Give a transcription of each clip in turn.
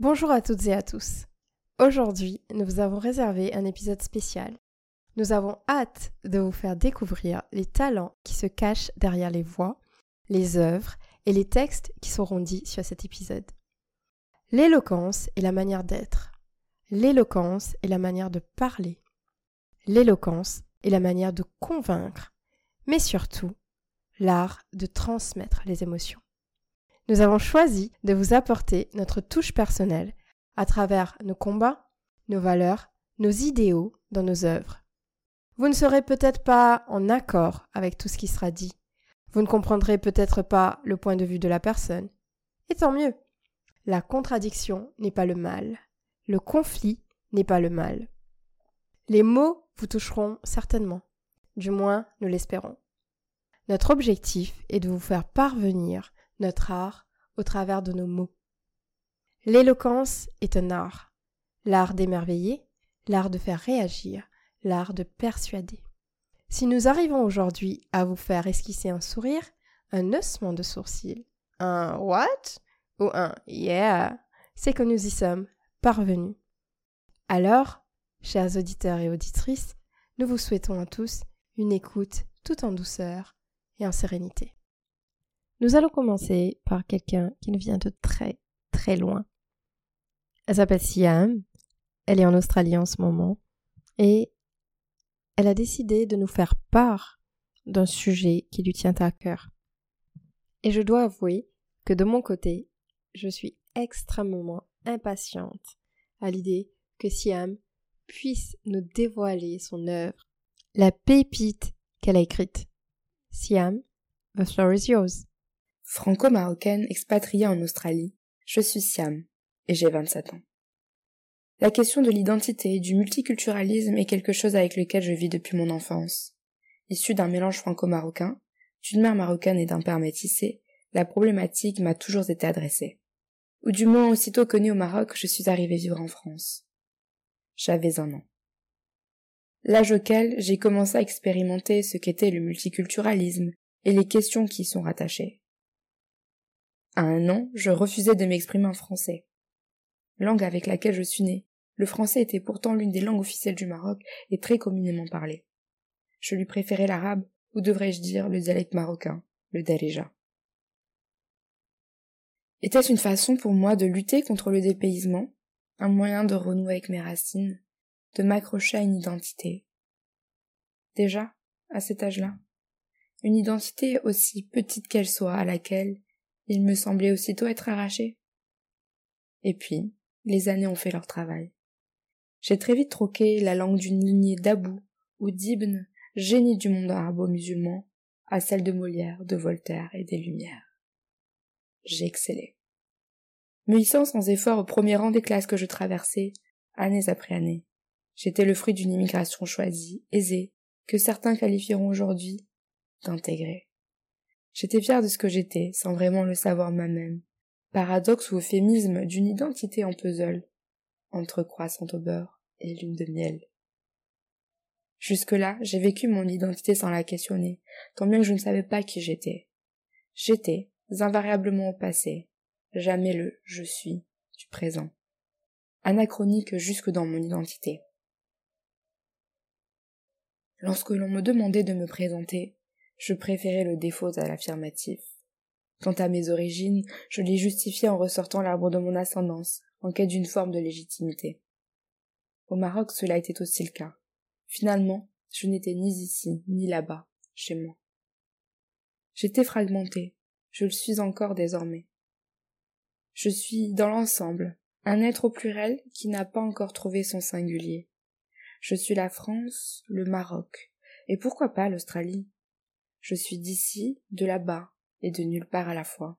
Bonjour à toutes et à tous. Aujourd'hui, nous vous avons réservé un épisode spécial. Nous avons hâte de vous faire découvrir les talents qui se cachent derrière les voix, les œuvres et les textes qui seront dits sur cet épisode. L'éloquence est la manière d'être. L'éloquence est la manière de parler. L'éloquence est la manière de convaincre. Mais surtout, l'art de transmettre les émotions. Nous avons choisi de vous apporter notre touche personnelle à travers nos combats, nos valeurs, nos idéaux dans nos œuvres. Vous ne serez peut-être pas en accord avec tout ce qui sera dit. Vous ne comprendrez peut-être pas le point de vue de la personne. Et tant mieux. La contradiction n'est pas le mal. Le conflit n'est pas le mal. Les mots vous toucheront certainement. Du moins, nous l'espérons. Notre objectif est de vous faire parvenir notre art au travers de nos mots. L'éloquence est un art, l'art d'émerveiller, l'art de faire réagir, l'art de persuader. Si nous arrivons aujourd'hui à vous faire esquisser un sourire, un haussement de sourcil, un what ou un yeah, c'est que nous y sommes parvenus. Alors, chers auditeurs et auditrices, nous vous souhaitons à tous une écoute tout en douceur et en sérénité. Nous allons commencer par quelqu'un qui nous vient de très très loin. Elle s'appelle Siam, elle est en Australie en ce moment et elle a décidé de nous faire part d'un sujet qui lui tient à cœur. Et je dois avouer que de mon côté, je suis extrêmement impatiente à l'idée que Siam puisse nous dévoiler son œuvre, la pépite qu'elle a écrite. Siam, the floor is yours. Franco-marocaine expatriée en Australie, je suis Siam et j'ai 27 ans. La question de l'identité et du multiculturalisme est quelque chose avec lequel je vis depuis mon enfance. Issue d'un mélange franco-marocain, d'une mère marocaine et d'un père métissé, la problématique m'a toujours été adressée. Ou du moins aussitôt que au Maroc, je suis arrivée vivre en France. J'avais un an l'âge auquel j'ai commencé à expérimenter ce qu'était le multiculturalisme et les questions qui y sont rattachées. À un an, je refusais de m'exprimer en français. Langue avec laquelle je suis née, le français était pourtant l'une des langues officielles du Maroc et très communément parlée. Je lui préférais l'arabe, ou devrais-je dire le dialecte marocain, le darija. Était-ce une façon pour moi de lutter contre le dépaysement, un moyen de renouer avec mes racines, de m'accrocher à une identité? Déjà, à cet âge-là, une identité aussi petite qu'elle soit à laquelle il me semblait aussitôt être arraché. Et puis, les années ont fait leur travail. J'ai très vite troqué la langue d'une lignée d'Abou ou d'Ibn, génie du monde arabo-musulman, à celle de Molière, de Voltaire et des Lumières. J'ai excellé. Me hissant sans effort au premier rang des classes que je traversais, année après année, J'étais le fruit d'une immigration choisie, aisée, que certains qualifieront aujourd'hui d'intégrée. J'étais fière de ce que j'étais, sans vraiment le savoir moi-même. Paradoxe ou euphémisme d'une identité en puzzle, entre croissant au beurre et lune de miel. Jusque-là, j'ai vécu mon identité sans la questionner, tant bien que je ne savais pas qui j'étais. J'étais, invariablement au passé, jamais le je suis du présent. Anachronique jusque dans mon identité. Lorsque l'on me demandait de me présenter, je préférais le défaut à l'affirmatif. Quant à mes origines, je les justifiais en ressortant l'arbre de mon ascendance, en quête d'une forme de légitimité. Au Maroc, cela était aussi le cas. Finalement, je n'étais ni ici, ni là-bas, chez moi. J'étais fragmenté, je le suis encore désormais. Je suis, dans l'ensemble, un être au plurel qui n'a pas encore trouvé son singulier. Je suis la France, le Maroc, et pourquoi pas l'Australie Je suis d'ici, de là-bas, et de nulle part à la fois.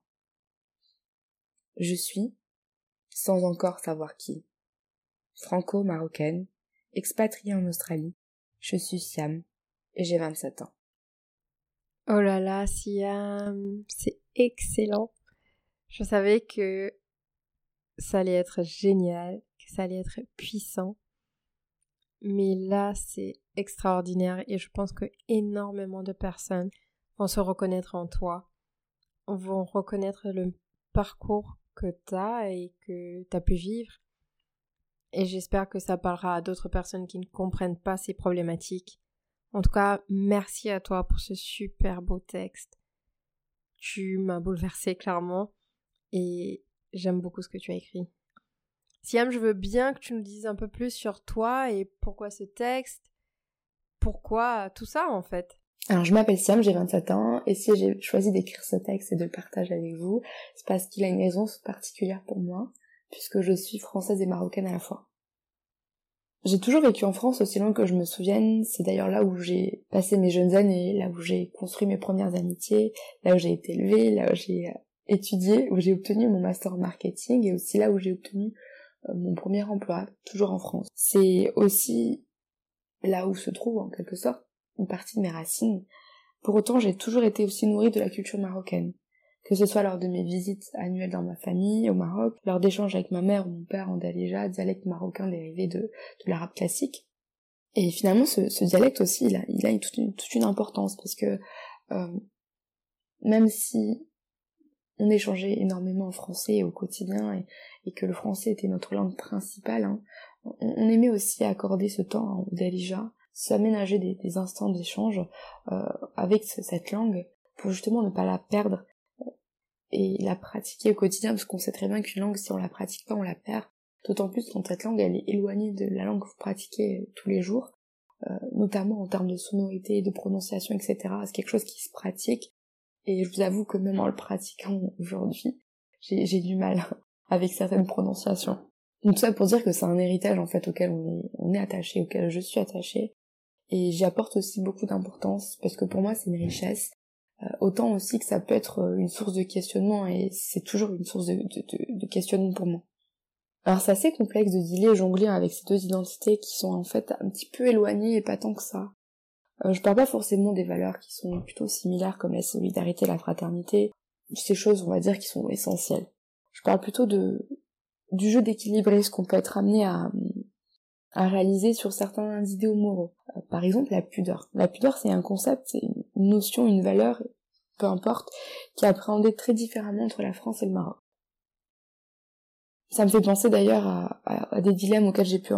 Je suis, sans encore savoir qui, franco-marocaine, expatriée en Australie, je suis Siam, et j'ai 27 ans. Oh là là, Siam, c'est excellent. Je savais que ça allait être génial, que ça allait être puissant, mais là, c'est extraordinaire et je pense que énormément de personnes vont se reconnaître en toi, vont reconnaître le parcours que tu as et que tu as pu vivre. Et j'espère que ça parlera à d'autres personnes qui ne comprennent pas ces problématiques. En tout cas, merci à toi pour ce super beau texte. Tu m'as bouleversé clairement et j'aime beaucoup ce que tu as écrit. Siam, je veux bien que tu nous dises un peu plus sur toi et pourquoi ce texte, pourquoi tout ça en fait. Alors je m'appelle Siam, j'ai 27 ans, et si j'ai choisi d'écrire ce texte et de le partager avec vous, c'est parce qu'il a une raison particulière pour moi, puisque je suis française et marocaine à la fois. J'ai toujours vécu en France aussi loin que je me souvienne, c'est d'ailleurs là où j'ai passé mes jeunes années, là où j'ai construit mes premières amitiés, là où j'ai été élevée, là où j'ai étudié, où j'ai obtenu mon master en marketing, et aussi là où j'ai obtenu mon premier emploi, toujours en France. C'est aussi là où se trouve en quelque sorte une partie de mes racines. Pour autant, j'ai toujours été aussi nourrie de la culture marocaine. Que ce soit lors de mes visites annuelles dans ma famille, au Maroc, lors d'échanges avec ma mère ou mon père en dalija, dialecte marocain dérivé de, l'arabe classique. Et finalement, ce, dialecte aussi, il a, il a toute, une, toute une importance parce que euh, même si on échangeait énormément en français au quotidien et, que le français était notre langue principale, hein, on, aimait aussi accorder ce temps au dalija s'aménager des, des, instants d'échange euh, avec cette langue pour justement ne pas la perdre euh, et la pratiquer au quotidien parce qu'on sait très bien qu'une langue si on la pratique pas on la perd. D'autant plus quand cette langue elle est éloignée de la langue que vous pratiquez tous les jours euh, notamment en termes de sonorité de prononciation etc c'est quelque chose qui se pratique et je vous avoue que même en le pratiquant aujourd'hui j'ai du mal avec certaines prononciations donc ça pour dire que c'est un héritage en fait auquel on est, attaché, auquel je suis attachée, et j'y apporte aussi beaucoup d'importance parce que pour moi c'est une richesse. Euh, autant aussi que ça peut être euh, une source de questionnement et c'est toujours une source de, questionnement pour moi. Alors c'est assez complexe de dealer et jongler avec ces deux identités qui sont en fait un petit peu éloignées et pas tant que ça. Euh, je parle pas forcément des valeurs qui sont plutôt similaires comme la solidarité, la fraternité, ces choses on va dire qui sont essentielles. Je parle plutôt de du jeu d'équilibrer ce qu'on peut être amené à, à réaliser sur certains idéaux moraux. Euh, par exemple, la pudeur. La pudeur, c'est un concept, c'est une notion, une valeur, peu importe, qui est appréhendée très différemment entre la France et le Maroc. Ça me fait penser d'ailleurs à, des dilemmes auxquels j'ai pu,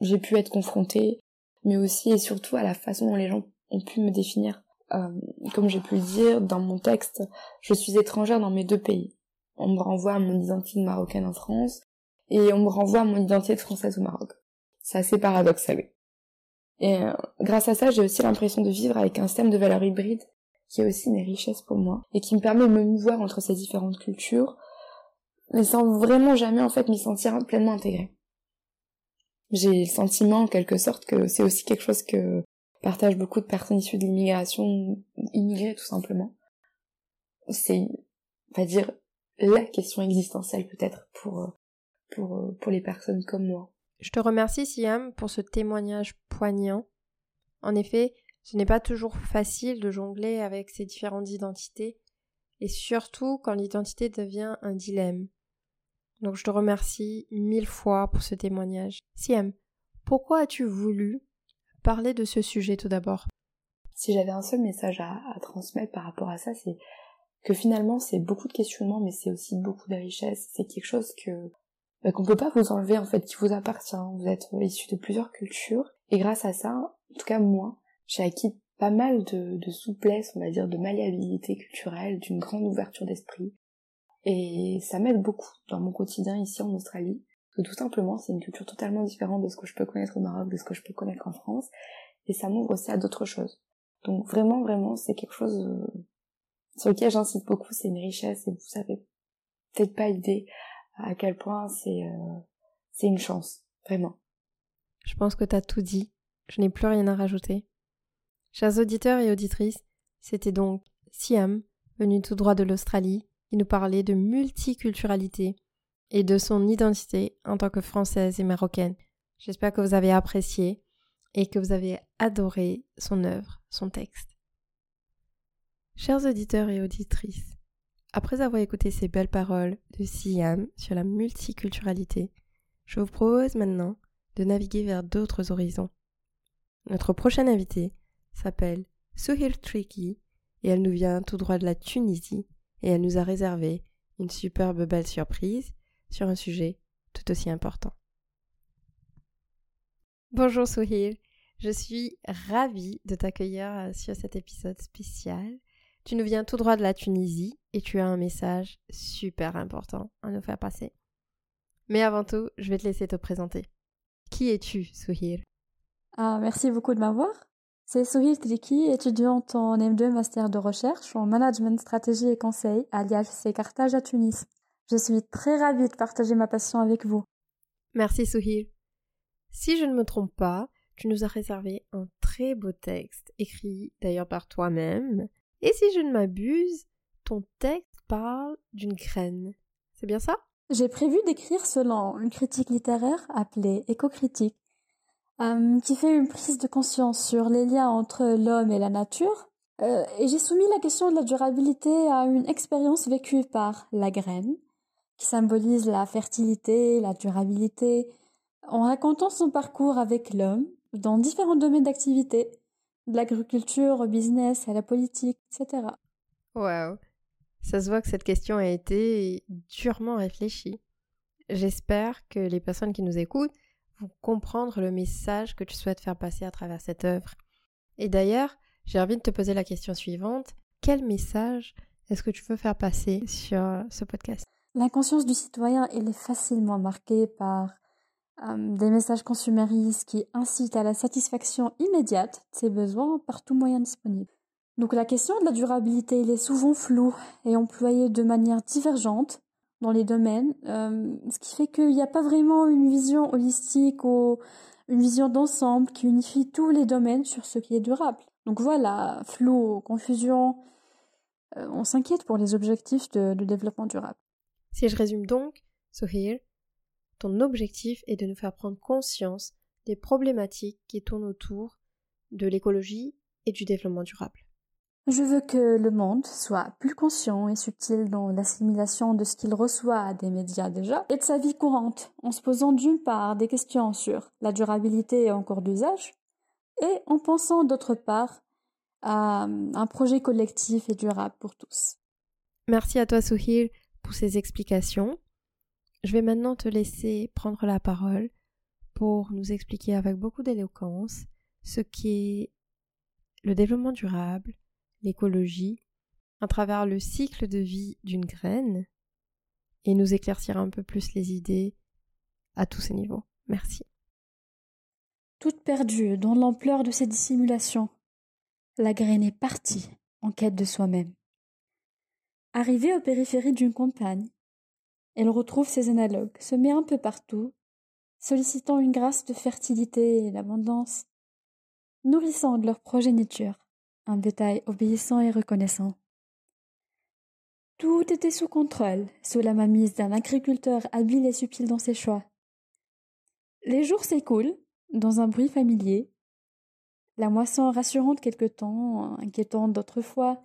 j'ai pu être confrontée, mais aussi et surtout à la façon dont les gens ont pu me définir. Euh, comme j'ai pu le dire dans mon texte, je suis étrangère dans mes deux pays. On me renvoie à mon identité marocaine en France, et on me renvoie à mon identité française au Maroc. C'est assez paradoxal. Et euh, grâce à ça, j'ai aussi l'impression de vivre avec un système de valeurs hybrides qui est aussi une richesse pour moi et qui me permet de me mouvoir entre ces différentes cultures, mais sans vraiment jamais en fait m'y sentir pleinement intégrée. J'ai le sentiment en quelque sorte que c'est aussi quelque chose que partagent beaucoup de personnes issues de l'immigration, immigrées tout simplement. C'est, on va dire, la question existentielle peut-être pour euh, pour, euh, pour les personnes comme moi. Je te remercie, Siam, pour ce témoignage poignant. En effet, ce n'est pas toujours facile de jongler avec ces différentes identités, et surtout quand l'identité devient un dilemme. Donc je te remercie mille fois pour ce témoignage. Siam, pourquoi as-tu voulu parler de ce sujet tout d'abord? Si j'avais un seul message à, transmettre par rapport à ça, c'est que finalement c'est beaucoup de questionnements, mais c'est aussi beaucoup de richesse. C'est quelque chose que bah, qu'on peut pas vous enlever en fait, qui vous appartient. Vous êtes issu de plusieurs cultures et grâce à ça, en tout cas moi, j'ai acquis pas mal de, de souplesse, on va dire, de malléabilité culturelle, d'une grande ouverture d'esprit. Et ça m'aide beaucoup dans mon quotidien ici en Australie. Que tout simplement, c'est une culture totalement différente de ce que je peux connaître au Maroc, de ce que je peux connaître en France. Et ça m'ouvre aussi à d'autres choses. Donc vraiment, vraiment, c'est quelque chose euh, sur lequel j'incite beaucoup, c'est une richesse et vous savez peut-être pas idée à quel point c'est euh, c'est une chance, vraiment. Je pense que t'as tout dit. Je n'ai plus rien à rajouter. Chers auditeurs et auditrices, c'était donc Siam, venu tout droit de l'Australie, qui nous parlait de multiculturalité et de son identité en tant que française et marocaine. J'espère que vous avez apprécié et que vous avez adoré son œuvre, son texte. Chers auditeurs et auditrices, après avoir écouté ces belles paroles de Siam sur la multiculturalité, je vous propose maintenant de naviguer vers d'autres horizons. Notre prochaine invitée s'appelle Suhir Triki et elle nous vient tout droit de la Tunisie et elle nous a réservé une superbe belle surprise sur un sujet tout aussi important. Bonjour Souhil, je suis ravie de t'accueillir euh, sur cet épisode spécial. Tu nous viens tout droit de la Tunisie et tu as un message super important à nous faire passer. Mais avant tout, je vais te laisser te présenter. Qui es-tu, Souhil ah, Merci beaucoup de m'avoir. C'est Souhil Triki, étudiante en M2 Master de recherche en Management, Stratégie et Conseil à l'IHC Carthage à Tunis. Je suis très ravie de partager ma passion avec vous. Merci Souhil. Si je ne me trompe pas, tu nous as réservé un très beau texte, écrit d'ailleurs par toi-même. Et si je ne m'abuse, ton texte parle d'une graine. C'est bien ça? J'ai prévu d'écrire selon une critique littéraire appelée éco-critique, euh, qui fait une prise de conscience sur les liens entre l'homme et la nature. Euh, et j'ai soumis la question de la durabilité à une expérience vécue par la graine, qui symbolise la fertilité, la durabilité, en racontant son parcours avec l'homme dans différents domaines d'activité, de l'agriculture au business, à la politique, etc. Wow. Ça se voit que cette question a été durement réfléchie. J'espère que les personnes qui nous écoutent vont comprendre le message que tu souhaites faire passer à travers cette œuvre. Et d'ailleurs, j'ai envie de te poser la question suivante. Quel message est-ce que tu veux faire passer sur ce podcast? L'inconscience du citoyen, elle est facilement marquée par euh, des messages consuméristes qui incitent à la satisfaction immédiate de ses besoins par tout moyen disponible. Donc la question de la durabilité, elle est souvent floue et employée de manière divergente dans les domaines, euh, ce qui fait qu'il n'y a pas vraiment une vision holistique ou une vision d'ensemble qui unifie tous les domaines sur ce qui est durable. Donc voilà, flou, confusion, euh, on s'inquiète pour les objectifs de, de développement durable. Si je résume donc, Sohir, ton objectif est de nous faire prendre conscience des problématiques qui tournent autour de l'écologie et du développement durable. Je veux que le monde soit plus conscient et subtil dans l'assimilation de ce qu'il reçoit des médias déjà et de sa vie courante, en se posant d'une part des questions sur la durabilité et encore d'usage, et en pensant d'autre part à un projet collectif et durable pour tous. Merci à toi Souhir pour ces explications. Je vais maintenant te laisser prendre la parole pour nous expliquer avec beaucoup d'éloquence ce qu'est le développement durable, l'écologie, à travers le cycle de vie d'une graine, et nous éclaircir un peu plus les idées à tous ces niveaux. Merci. Toute perdue dans l'ampleur de ces dissimulations, la graine est partie en quête de soi-même. Arrivée aux périphéries d'une campagne, elle retrouve ses analogues, se met un peu partout, sollicitant une grâce de fertilité et d'abondance, nourrissant de leur progéniture un bétail obéissant et reconnaissant. Tout était sous contrôle, sous la mainmise d'un agriculteur habile et subtil dans ses choix. Les jours s'écoulent, dans un bruit familier. La moisson rassurante quelque temps, inquiétante d'autres fois,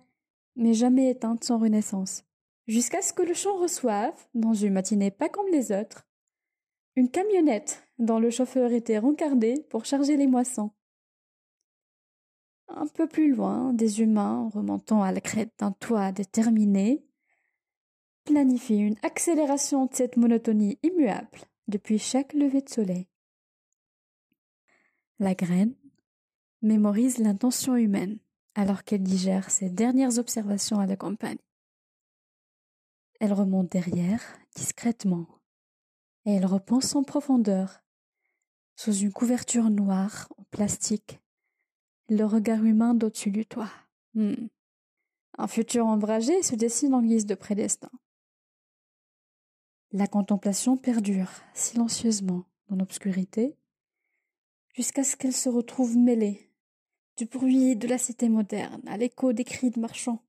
mais jamais éteinte sans renaissance jusqu'à ce que le champ reçoive, dans une matinée pas comme les autres, une camionnette dont le chauffeur était rencardé pour charger les moissons. Un peu plus loin, des humains remontant à la crête d'un toit déterminé planifient une accélération de cette monotonie immuable depuis chaque lever de soleil. La graine mémorise l'intention humaine alors qu'elle digère ses dernières observations à la campagne. Elle remonte derrière, discrètement, et elle repense en profondeur, sous une couverture noire en plastique, le regard humain d'au-dessus du toit. Hmm. Un futur ombragé se dessine en guise de prédestin. La contemplation perdure silencieusement dans l'obscurité, jusqu'à ce qu'elle se retrouve mêlée du bruit de la cité moderne à l'écho des cris de marchands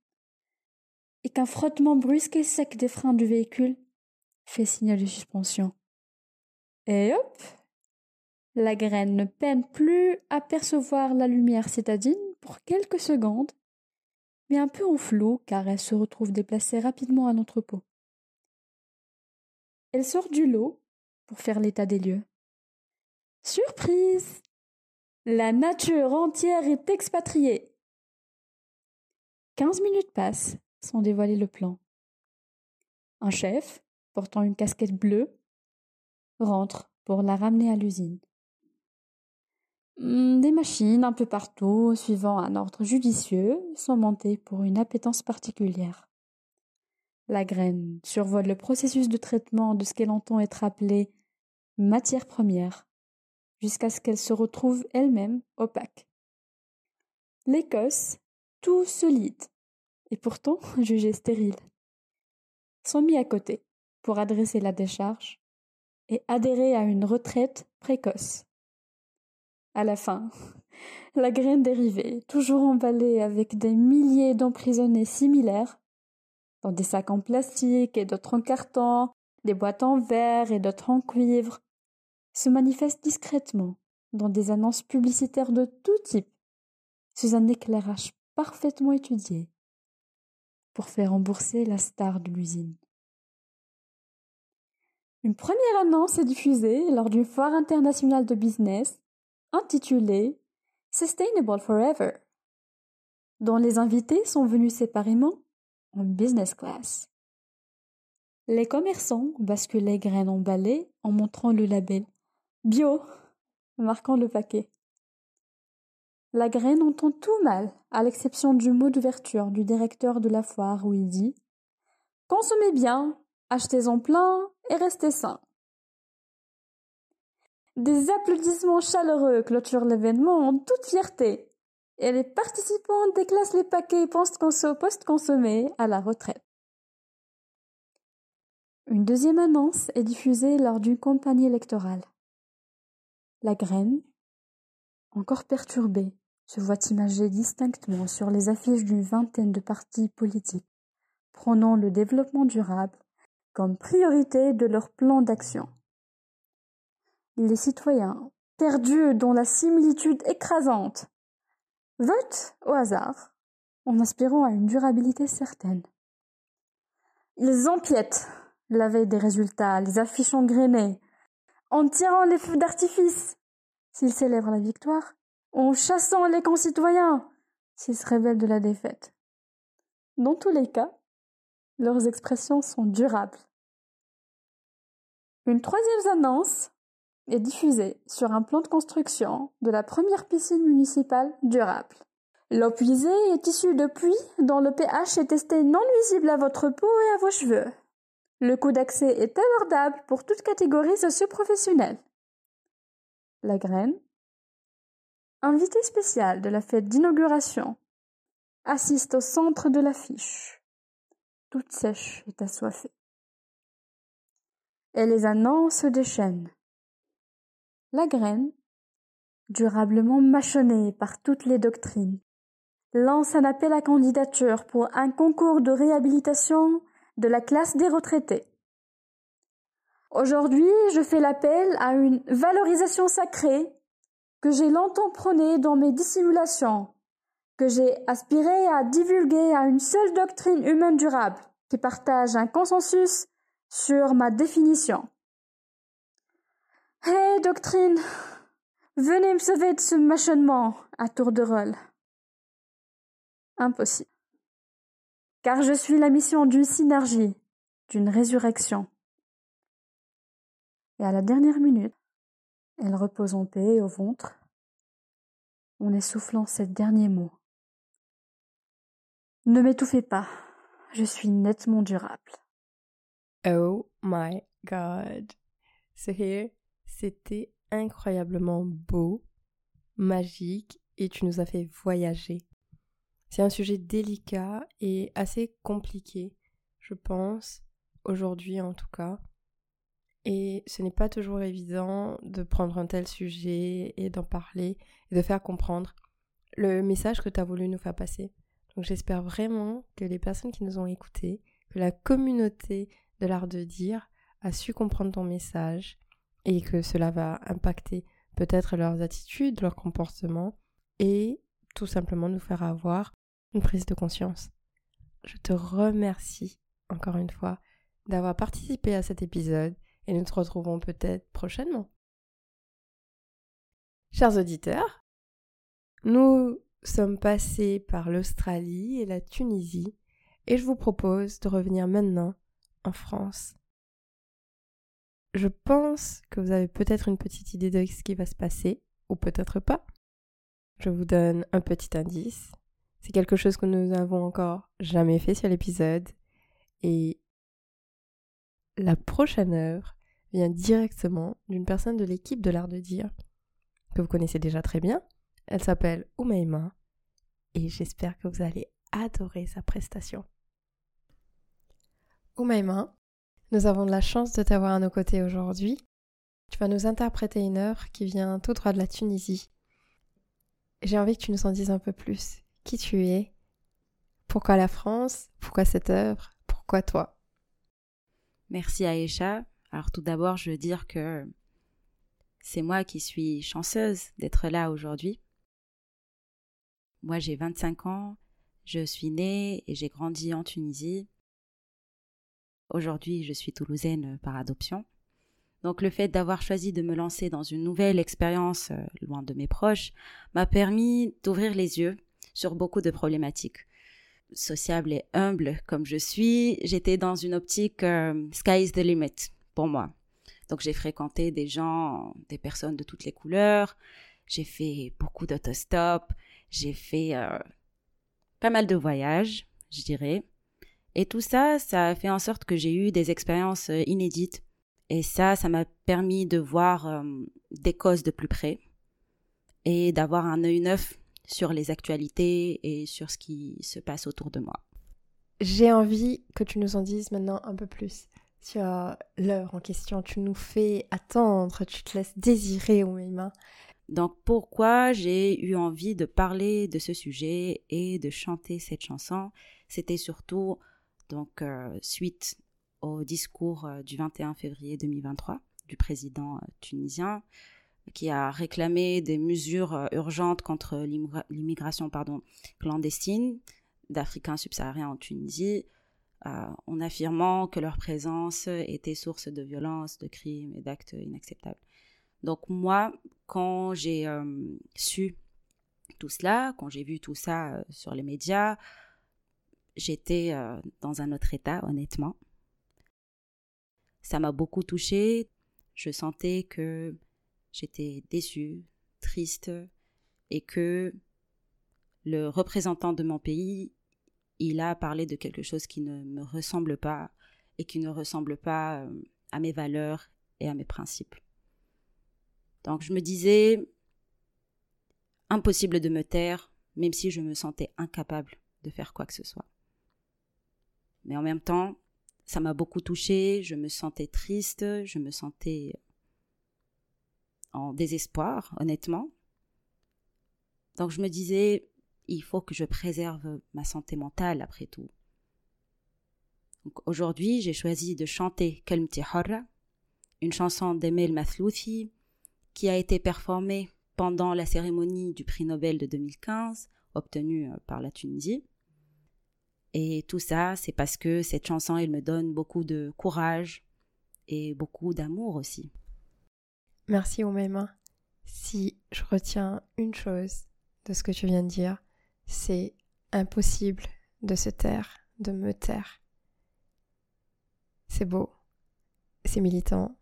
et qu'un frottement brusque et sec des freins du véhicule fait signe de suspension. Et hop La graine ne peine plus à percevoir la lumière citadine pour quelques secondes, mais un peu en flou car elle se retrouve déplacée rapidement à l'entrepôt. Elle sort du lot pour faire l'état des lieux. Surprise La nature entière est expatriée. Quinze minutes passent sans dévoiler le plan. Un chef, portant une casquette bleue, rentre pour la ramener à l'usine. Hmm, des machines un peu partout, suivant un ordre judicieux, sont montées pour une appétence particulière. La graine survole le processus de traitement de ce qu'elle entend être appelée matière première, jusqu'à ce qu'elle se retrouve elle-même opaque. L'Écosse, tout solide, et pourtant jugé stérile, sont mis à côté pour adresser la décharge et adhérer à une retraite précoce. À la fin, la graine dérivée, toujours emballée avec des milliers d'emprisonnés similaires, dans des sacs en plastique et d'autres en carton, des boîtes en verre et d'autres en cuivre, se manifeste discrètement dans des annonces publicitaires de tout type, sous un éclairage parfaitement étudié, pour faire rembourser la star de l'usine. Une première annonce est diffusée lors d'une foire internationale de business intitulé Sustainable Forever, dont les invités sont venus séparément en business class. Les commerçants basculent les graines emballées en montrant le label Bio, marquant le paquet. La graine entend tout mal, à l'exception du mot d'ouverture du directeur de la foire où il dit Consommez bien, achetez-en plein et restez sains. Des applaudissements chaleureux clôturent l'événement en toute fierté, et les participants déclassent les paquets post-consommés à la retraite. Une deuxième annonce est diffusée lors d'une campagne électorale. La graine, encore perturbée, se voit imagée distinctement sur les affiches d'une vingtaine de partis politiques, prônant le développement durable comme priorité de leur plan d'action les citoyens, perdus dans la similitude écrasante, votent au hasard, en aspirant à une durabilité certaine. Ils empiètent la veille des résultats, les affiches engrenées, en tirant les feux d'artifice, s'ils célèbrent la victoire, en chassant les concitoyens, s'ils se révèlent de la défaite. Dans tous les cas, leurs expressions sont durables. Une troisième annonce est diffusée sur un plan de construction de la première piscine municipale durable. L'eau puisée est issue de puits dont le pH est testé non nuisible à votre peau et à vos cheveux. Le coût d'accès est abordable pour toute catégorie socio-professionnelle. La graine, invité spécial de la fête d'inauguration, assiste au centre de l'affiche. Toute sèche et assoiffée. Et les annonces se déchaînent. La graine, durablement mâchonnée par toutes les doctrines, lance un appel à candidature pour un concours de réhabilitation de la classe des retraités. Aujourd'hui, je fais l'appel à une valorisation sacrée que j'ai longtemps prônée dans mes dissimulations, que j'ai aspiré à divulguer à une seule doctrine humaine durable qui partage un consensus sur ma définition. Hé, doctrine, venez me sauver de ce mâchonnement à tour de rôle. Impossible. Car je suis la mission d'une synergie, d'une résurrection. Et à la dernière minute, elle repose en paix au ventre, en essoufflant ces derniers mots. Ne m'étouffez pas, je suis nettement durable. Oh my god. So here c'était incroyablement beau, magique et tu nous as fait voyager. C'est un sujet délicat et assez compliqué, je pense, aujourd'hui en tout cas. Et ce n'est pas toujours évident de prendre un tel sujet et d'en parler et de faire comprendre le message que tu as voulu nous faire passer. Donc j'espère vraiment que les personnes qui nous ont écoutés, que la communauté de l'art de dire a su comprendre ton message et que cela va impacter peut-être leurs attitudes, leurs comportements et tout simplement nous faire avoir une prise de conscience. Je te remercie encore une fois d'avoir participé à cet épisode et nous te retrouvons peut-être prochainement. Chers auditeurs, nous sommes passés par l'Australie et la Tunisie et je vous propose de revenir maintenant en France. Je pense que vous avez peut-être une petite idée de ce qui va se passer, ou peut-être pas. Je vous donne un petit indice. C'est quelque chose que nous n'avons encore jamais fait sur l'épisode. Et la prochaine œuvre vient directement d'une personne de l'équipe de l'art de dire, que vous connaissez déjà très bien. Elle s'appelle Oumaima. Et j'espère que vous allez adorer sa prestation. Oumaima, nous avons de la chance de t'avoir à nos côtés aujourd'hui. Tu vas nous interpréter une œuvre qui vient tout droit de la Tunisie. J'ai envie que tu nous en dises un peu plus. Qui tu es? Pourquoi la France? Pourquoi cette œuvre? Pourquoi toi? Merci Aïcha. Alors tout d'abord, je veux dire que c'est moi qui suis chanceuse d'être là aujourd'hui. Moi, j'ai 25 ans, je suis née et j'ai grandi en Tunisie. Aujourd'hui, je suis toulousaine par adoption. Donc le fait d'avoir choisi de me lancer dans une nouvelle expérience euh, loin de mes proches m'a permis d'ouvrir les yeux sur beaucoup de problématiques. Sociable et humble comme je suis, j'étais dans une optique euh, sky is the limit pour moi. Donc j'ai fréquenté des gens, des personnes de toutes les couleurs, j'ai fait beaucoup d'autostop, j'ai fait euh, pas mal de voyages, je dirais. Et tout ça, ça a fait en sorte que j'ai eu des expériences euh, inédites. Et ça, ça m'a permis de voir euh, des causes de plus près et d'avoir un œil neuf sur les actualités et sur ce qui se passe autour de moi. J'ai envie que tu nous en dises maintenant un peu plus sur l'œuvre en question. Tu nous fais attendre, tu te laisses désirer, Oumaima. Donc pourquoi j'ai eu envie de parler de ce sujet et de chanter cette chanson, c'était surtout donc euh, suite au discours euh, du 21 février 2023 du président euh, tunisien qui a réclamé des mesures urgentes contre l'immigration pardon clandestine d'Africains subsahariens en Tunisie en affirmant que leur présence était source de violences, de crimes et d'actes inacceptables. Donc moi, quand j'ai su tout cela, quand j'ai vu tout ça sur les médias, j'étais dans un autre état, honnêtement. Ça m'a beaucoup touchée. Je sentais que j'étais déçue, triste, et que le représentant de mon pays, il a parlé de quelque chose qui ne me ressemble pas et qui ne ressemble pas à mes valeurs et à mes principes. Donc je me disais, impossible de me taire, même si je me sentais incapable de faire quoi que ce soit. Mais en même temps, ça m'a beaucoup touchée, je me sentais triste, je me sentais en désespoir, honnêtement. Donc je me disais, il faut que je préserve ma santé mentale après tout. Aujourd'hui, j'ai choisi de chanter Kalmti Horra, une chanson d'Emel Mathlouthi qui a été performée pendant la cérémonie du prix Nobel de 2015 obtenue euh, par la Tunisie. Et tout ça, c'est parce que cette chanson, elle me donne beaucoup de courage et beaucoup d'amour aussi. Merci Oumaima. Si je retiens une chose de ce que tu viens de dire, c'est impossible de se taire, de me taire. C'est beau, c'est militant.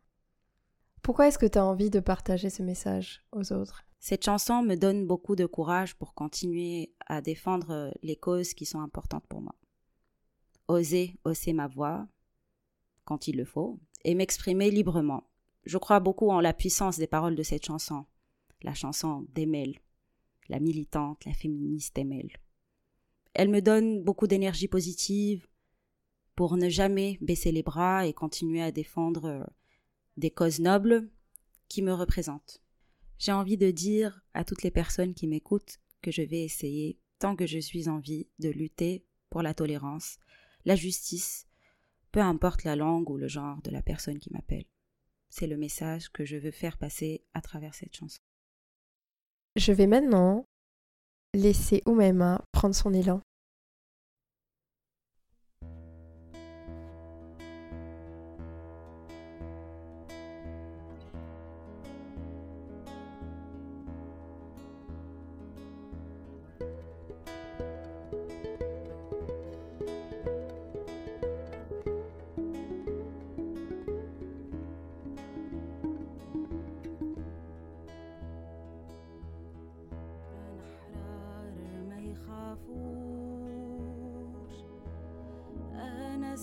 Pourquoi est-ce que tu as envie de partager ce message aux autres? Cette chanson me donne beaucoup de courage pour continuer à défendre les causes qui sont importantes pour moi oser hausser ma voix quand il le faut et m'exprimer librement. Je crois beaucoup en la puissance des paroles de cette chanson, la chanson d'Emel, la militante, la féministe Emel. Elle me donne beaucoup d'énergie positive pour ne jamais baisser les bras et continuer à défendre euh, des causes nobles qui me représentent. J'ai envie de dire à toutes les personnes qui m'écoutent que je vais essayer, tant que je suis en vie, de lutter pour la tolérance, la justice, peu importe la langue ou le genre de la personne qui m'appelle. C'est le message que je veux faire passer à travers cette chanson. Je vais maintenant laisser Oumaima prendre son élan.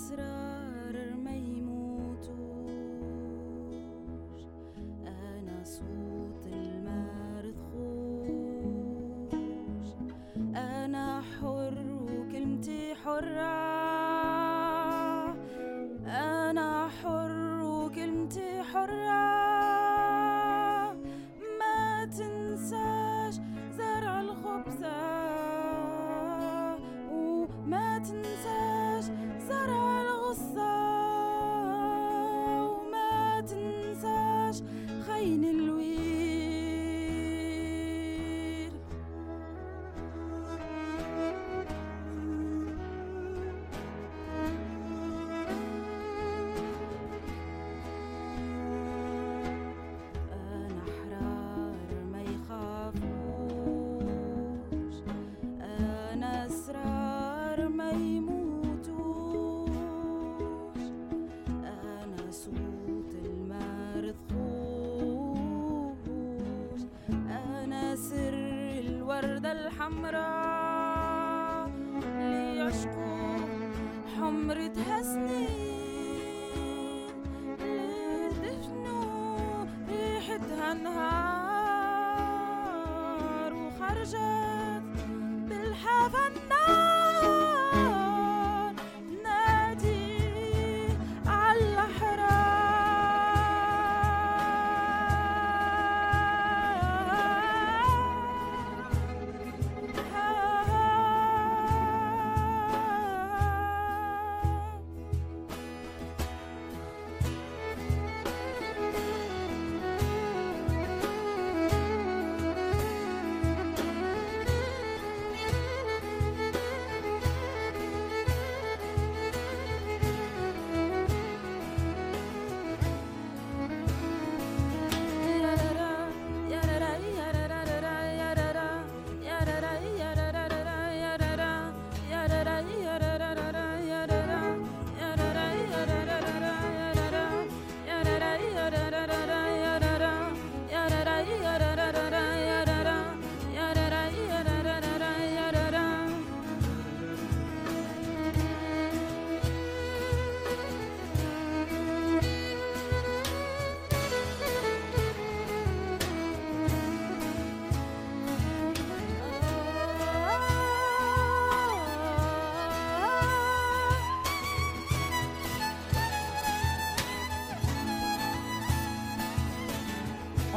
أنا أسرار ما يموتوش أنا صوت المرخوش أنا حر وكلمتي حرة الوردة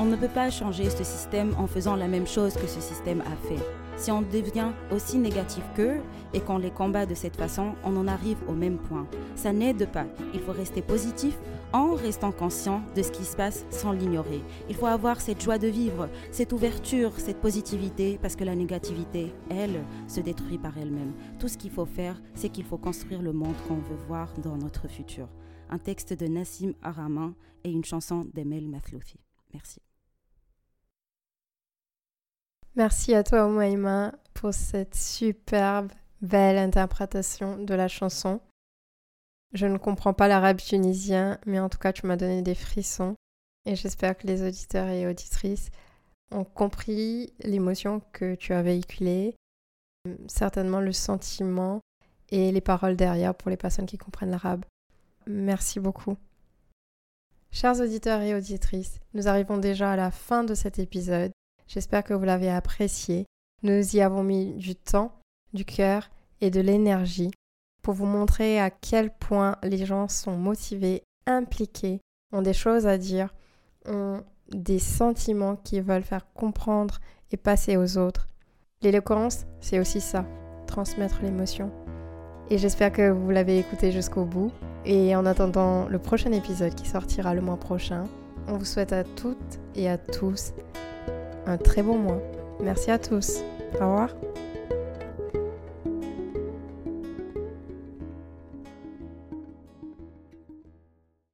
On ne peut pas changer ce système en faisant la même chose que ce système a fait. Si on devient aussi négatif qu'eux et qu'on les combat de cette façon, on en arrive au même point. Ça n'aide pas. Il faut rester positif en restant conscient de ce qui se passe sans l'ignorer. Il faut avoir cette joie de vivre, cette ouverture, cette positivité, parce que la négativité, elle, se détruit par elle-même. Tout ce qu'il faut faire, c'est qu'il faut construire le monde qu'on veut voir dans notre futur. Un texte de Nassim Haramin et une chanson d'Emel Mathlouthi. Merci. Merci à toi, Oumaima, pour cette superbe, belle interprétation de la chanson. Je ne comprends pas l'arabe tunisien, mais en tout cas, tu m'as donné des frissons. Et j'espère que les auditeurs et auditrices ont compris l'émotion que tu as véhiculée, certainement le sentiment et les paroles derrière pour les personnes qui comprennent l'arabe. Merci beaucoup. Chers auditeurs et auditrices, nous arrivons déjà à la fin de cet épisode. J'espère que vous l'avez apprécié. Nous y avons mis du temps, du cœur et de l'énergie pour vous montrer à quel point les gens sont motivés, impliqués, ont des choses à dire, ont des sentiments qu'ils veulent faire comprendre et passer aux autres. L'éloquence, c'est aussi ça, transmettre l'émotion. Et j'espère que vous l'avez écouté jusqu'au bout. Et en attendant le prochain épisode qui sortira le mois prochain, on vous souhaite à toutes et à tous un très bon mois. Merci à tous. Au revoir.